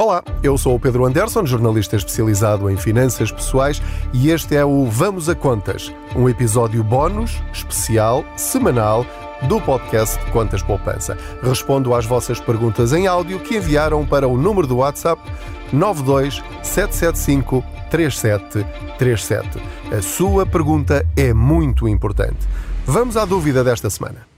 Olá, eu sou o Pedro Anderson, jornalista especializado em finanças pessoais, e este é o Vamos a Contas, um episódio bónus, especial, semanal do podcast Contas Poupança. Respondo às vossas perguntas em áudio que enviaram para o número do WhatsApp 92 775 3737. A sua pergunta é muito importante. Vamos à dúvida desta semana.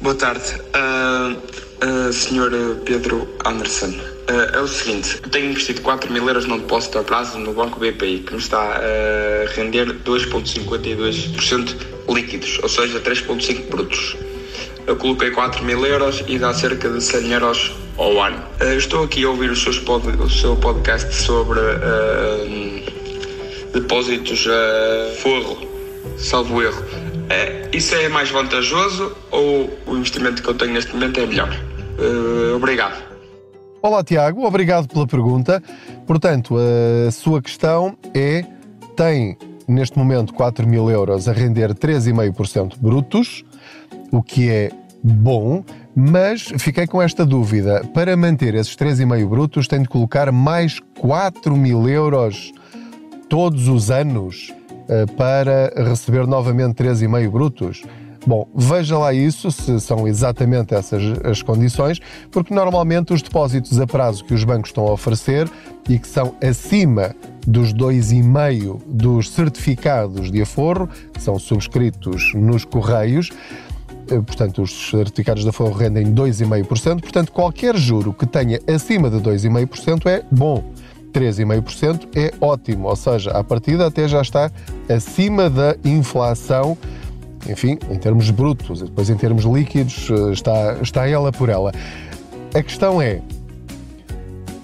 Boa tarde, uh, uh, Sr. Pedro Anderson. Uh, é o seguinte, tenho investido 4 mil euros num depósito a prazo no Banco BPI, que me está a render 2,52% líquidos, ou seja, 3,5 brutos. Eu coloquei 4 mil euros e dá cerca de 100 euros ao ano. Uh, estou aqui a ouvir o seu, o seu podcast sobre uh, depósitos a forro, salvo erro. isso é mais vantajoso ou o investimento que eu tenho neste momento é melhor? Obrigado. Olá, Tiago, obrigado pela pergunta. Portanto, a sua questão é: tem neste momento 4 mil euros a render 3,5% brutos, o que é bom, mas fiquei com esta dúvida. Para manter esses 3,5 brutos, tem de colocar mais 4 mil euros todos os anos eh, para receber novamente 3,5 brutos? Bom, veja lá isso, se são exatamente essas as condições, porque normalmente os depósitos a prazo que os bancos estão a oferecer e que são acima dos 2,5 dos certificados de aforro, que são subscritos nos correios, eh, portanto, os certificados de aforro rendem 2,5%, portanto, qualquer juro que tenha acima de 2,5% é bom. 3,5% é ótimo, ou seja, a partida até já está acima da inflação enfim, em termos brutos, depois em termos líquidos, eh, está, está ela por ela. A questão é,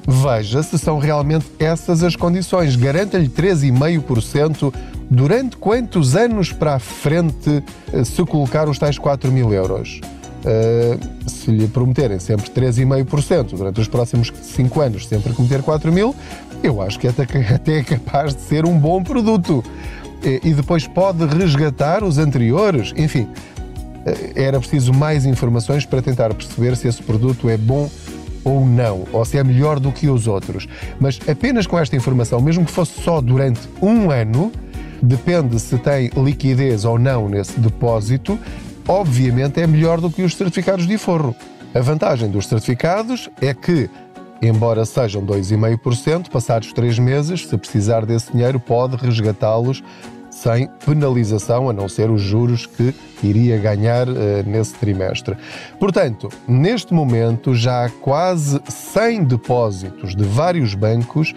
veja se são realmente essas as condições. Garanta-lhe 3,5% durante quantos anos para a frente eh, se colocar os tais 4 mil euros? Uh, se lhe prometerem sempre 3,5% durante os próximos 5 anos, sempre que meter 4 mil, eu acho que até, até é capaz de ser um bom produto e depois pode resgatar os anteriores. Enfim, eh, era preciso mais informações para tentar perceber se esse produto é bom ou não, ou se é melhor do que os outros. Mas apenas com esta informação, mesmo que fosse só durante um ano, depende se tem liquidez ou não nesse depósito, obviamente é melhor do que os certificados de forro. A vantagem dos certificados é que Embora sejam 2,5%, passados três meses, se precisar desse dinheiro, pode resgatá-los sem penalização, a não ser os juros que iria ganhar uh, nesse trimestre. Portanto, neste momento já há quase 100 depósitos de vários bancos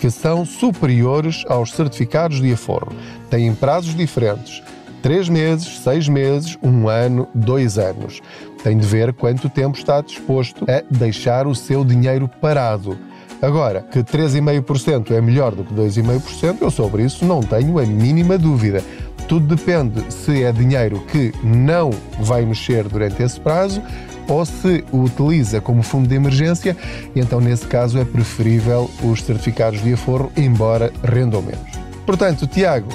que são superiores aos certificados de aforro. Têm prazos diferentes. Três meses, seis meses, um ano, dois anos. Tem de ver quanto tempo está disposto a deixar o seu dinheiro parado. Agora, que 3,5% é melhor do que 2,5%, eu sobre isso não tenho a mínima dúvida. Tudo depende se é dinheiro que não vai mexer durante esse prazo ou se o utiliza como fundo de emergência, então nesse caso é preferível os certificados de aforro, embora rendam menos. Portanto, Tiago,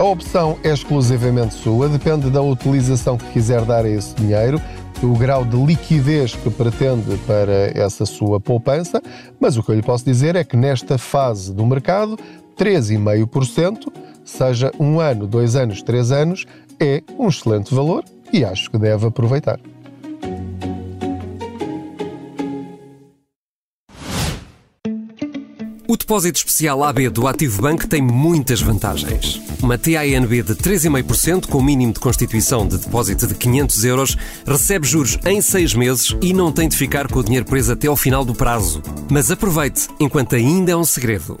a opção é exclusivamente sua, depende da utilização que quiser dar a esse dinheiro o grau de liquidez que pretende para essa sua poupança, mas o que eu lhe posso dizer é que nesta fase do mercado, 3,5%, seja um ano, dois anos, três anos, é um excelente valor e acho que deve aproveitar. O depósito especial AB do Ativo Bank tem muitas vantagens. Uma TINB de 3,5% com mínimo de constituição de depósito de 500 euros recebe juros em 6 meses e não tem de ficar com o dinheiro preso até ao final do prazo. Mas aproveite, enquanto ainda é um segredo.